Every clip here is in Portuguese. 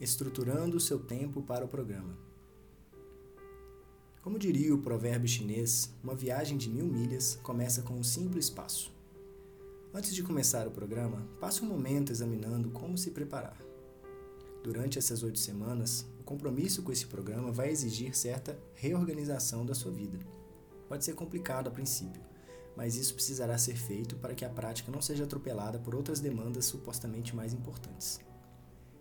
estruturando o seu tempo para o programa. Como diria o provérbio chinês, uma viagem de mil milhas começa com um simples passo. Antes de começar o programa, passe um momento examinando como se preparar. Durante essas oito semanas, o compromisso com esse programa vai exigir certa reorganização da sua vida. Pode ser complicado a princípio, mas isso precisará ser feito para que a prática não seja atropelada por outras demandas supostamente mais importantes.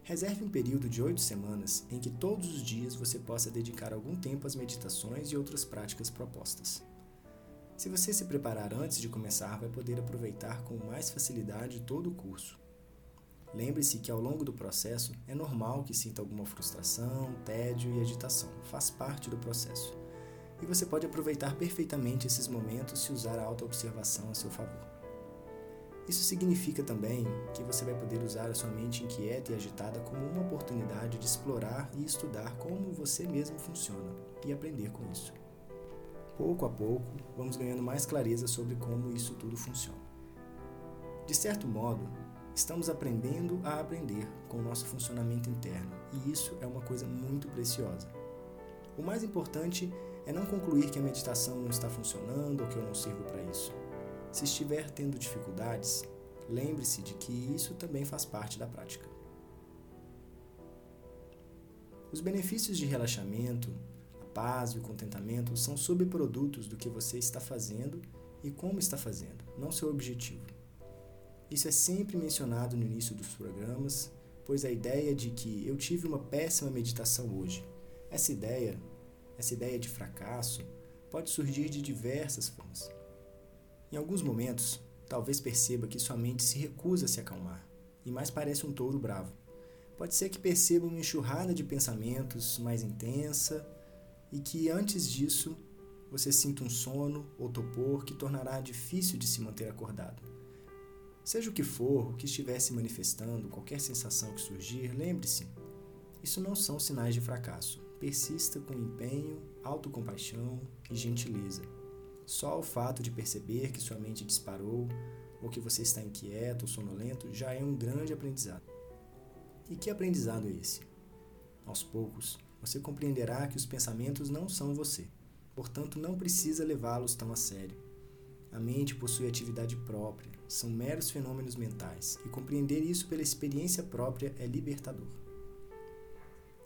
Reserve um período de oito semanas em que todos os dias você possa dedicar algum tempo às meditações e outras práticas propostas. Se você se preparar antes de começar, vai poder aproveitar com mais facilidade todo o curso. Lembre-se que ao longo do processo é normal que sinta alguma frustração, tédio e agitação, faz parte do processo. E você pode aproveitar perfeitamente esses momentos se usar a autoobservação a seu favor. Isso significa também que você vai poder usar a sua mente inquieta e agitada como uma oportunidade de explorar e estudar como você mesmo funciona e aprender com isso. Pouco a pouco, vamos ganhando mais clareza sobre como isso tudo funciona. De certo modo, estamos aprendendo a aprender com o nosso funcionamento interno, e isso é uma coisa muito preciosa. O mais importante é não concluir que a meditação não está funcionando ou que eu não sirvo para isso. Se estiver tendo dificuldades, lembre-se de que isso também faz parte da prática. Os benefícios de relaxamento, a paz e o contentamento são subprodutos do que você está fazendo e como está fazendo, não seu objetivo. Isso é sempre mencionado no início dos programas, pois a ideia de que eu tive uma péssima meditação hoje, essa ideia, essa ideia de fracasso, pode surgir de diversas formas. Em alguns momentos, talvez perceba que sua mente se recusa a se acalmar e mais parece um touro bravo. Pode ser que perceba uma enxurrada de pensamentos mais intensa e que antes disso você sinta um sono ou topor que tornará difícil de se manter acordado. Seja o que for, o que estiver se manifestando, qualquer sensação que surgir, lembre-se: isso não são sinais de fracasso. Persista com empenho, autocompaixão e gentileza. Só o fato de perceber que sua mente disparou ou que você está inquieto ou sonolento já é um grande aprendizado. E que aprendizado é esse? Aos poucos, você compreenderá que os pensamentos não são você, portanto, não precisa levá-los tão a sério. A mente possui atividade própria, são meros fenômenos mentais, e compreender isso pela experiência própria é libertador.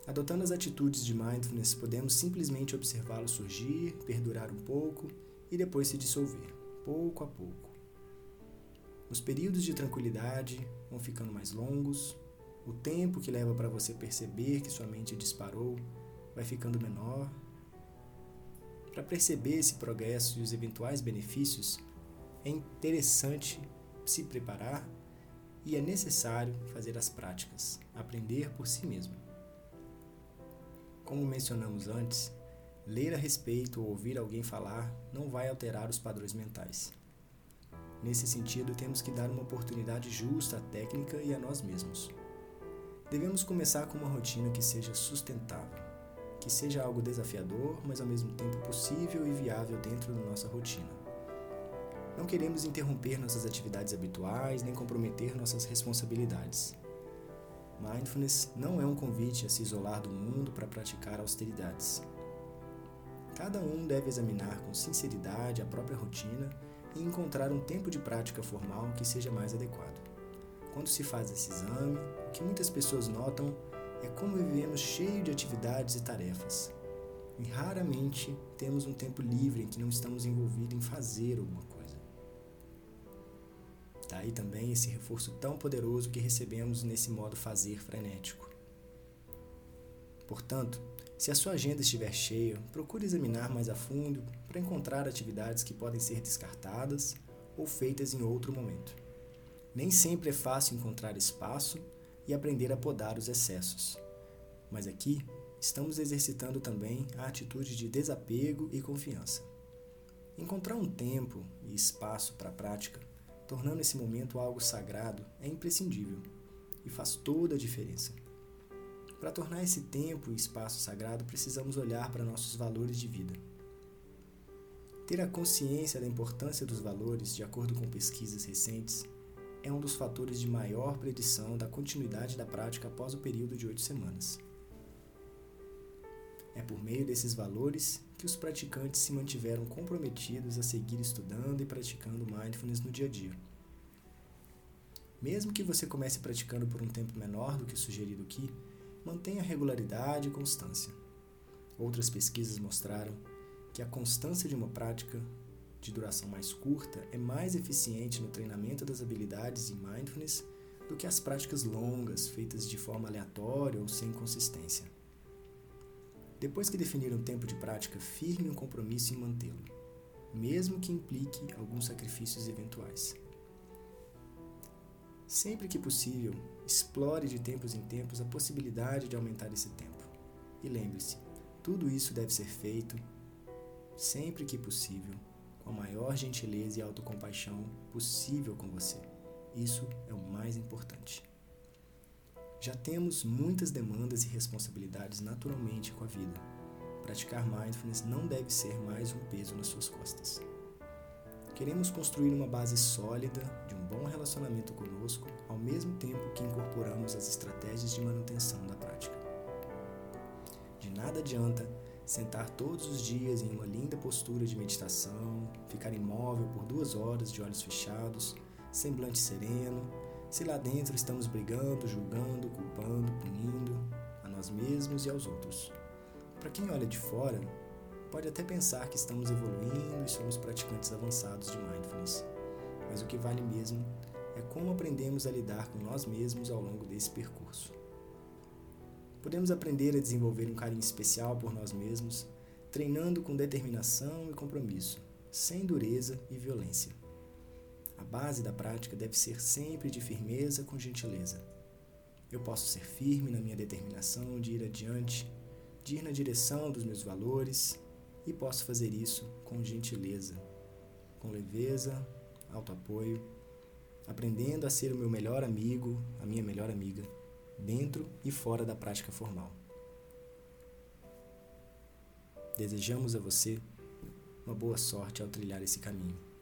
Adotando as atitudes de mindfulness, podemos simplesmente observá-lo surgir, perdurar um pouco e depois se dissolver, pouco a pouco. Os períodos de tranquilidade vão ficando mais longos, o tempo que leva para você perceber que sua mente disparou vai ficando menor. Para perceber esse progresso e os eventuais benefícios, é interessante se preparar e é necessário fazer as práticas, aprender por si mesmo. Como mencionamos antes, Ler a respeito ou ouvir alguém falar não vai alterar os padrões mentais. Nesse sentido, temos que dar uma oportunidade justa à técnica e a nós mesmos. Devemos começar com uma rotina que seja sustentável, que seja algo desafiador, mas ao mesmo tempo possível e viável dentro da nossa rotina. Não queremos interromper nossas atividades habituais nem comprometer nossas responsabilidades. Mindfulness não é um convite a se isolar do mundo para praticar austeridades Cada um deve examinar com sinceridade a própria rotina e encontrar um tempo de prática formal que seja mais adequado. Quando se faz esse exame, o que muitas pessoas notam é como vivemos cheio de atividades e tarefas. E raramente temos um tempo livre em que não estamos envolvidos em fazer alguma coisa. Daí também esse reforço tão poderoso que recebemos nesse modo fazer frenético. Portanto, se a sua agenda estiver cheia, procure examinar mais a fundo para encontrar atividades que podem ser descartadas ou feitas em outro momento. Nem sempre é fácil encontrar espaço e aprender a podar os excessos. Mas aqui estamos exercitando também a atitude de desapego e confiança. Encontrar um tempo e espaço para a prática, tornando esse momento algo sagrado, é imprescindível e faz toda a diferença. Para tornar esse tempo e espaço sagrado, precisamos olhar para nossos valores de vida. Ter a consciência da importância dos valores, de acordo com pesquisas recentes, é um dos fatores de maior predição da continuidade da prática após o período de oito semanas. É por meio desses valores que os praticantes se mantiveram comprometidos a seguir estudando e praticando mindfulness no dia a dia. Mesmo que você comece praticando por um tempo menor do que sugerido aqui, mantenha regularidade e constância. Outras pesquisas mostraram que a constância de uma prática de duração mais curta é mais eficiente no treinamento das habilidades em mindfulness do que as práticas longas, feitas de forma aleatória ou sem consistência. Depois que definir um tempo de prática, firme um compromisso em mantê-lo, mesmo que implique alguns sacrifícios eventuais. Sempre que possível, explore de tempos em tempos a possibilidade de aumentar esse tempo. E lembre-se, tudo isso deve ser feito, sempre que possível, com a maior gentileza e autocompaixão possível com você. Isso é o mais importante. Já temos muitas demandas e responsabilidades naturalmente com a vida. Praticar mindfulness não deve ser mais um peso nas suas costas. Queremos construir uma base sólida de um bom relacionamento conosco, ao mesmo tempo que incorporamos as estratégias de manutenção da prática. De nada adianta sentar todos os dias em uma linda postura de meditação, ficar imóvel por duas horas de olhos fechados, semblante sereno, se lá dentro estamos brigando, julgando, culpando, punindo a nós mesmos e aos outros. Para quem olha de fora, pode até pensar que estamos evoluindo e somos praticantes avançados de mindfulness, mas o que vale mesmo é como aprendemos a lidar com nós mesmos ao longo desse percurso. Podemos aprender a desenvolver um carinho especial por nós mesmos, treinando com determinação e compromisso, sem dureza e violência. A base da prática deve ser sempre de firmeza com gentileza. Eu posso ser firme na minha determinação de ir adiante, de ir na direção dos meus valores e posso fazer isso com gentileza, com leveza, autoapoio, aprendendo a ser o meu melhor amigo, a minha melhor amiga, dentro e fora da prática formal. Desejamos a você uma boa sorte ao trilhar esse caminho.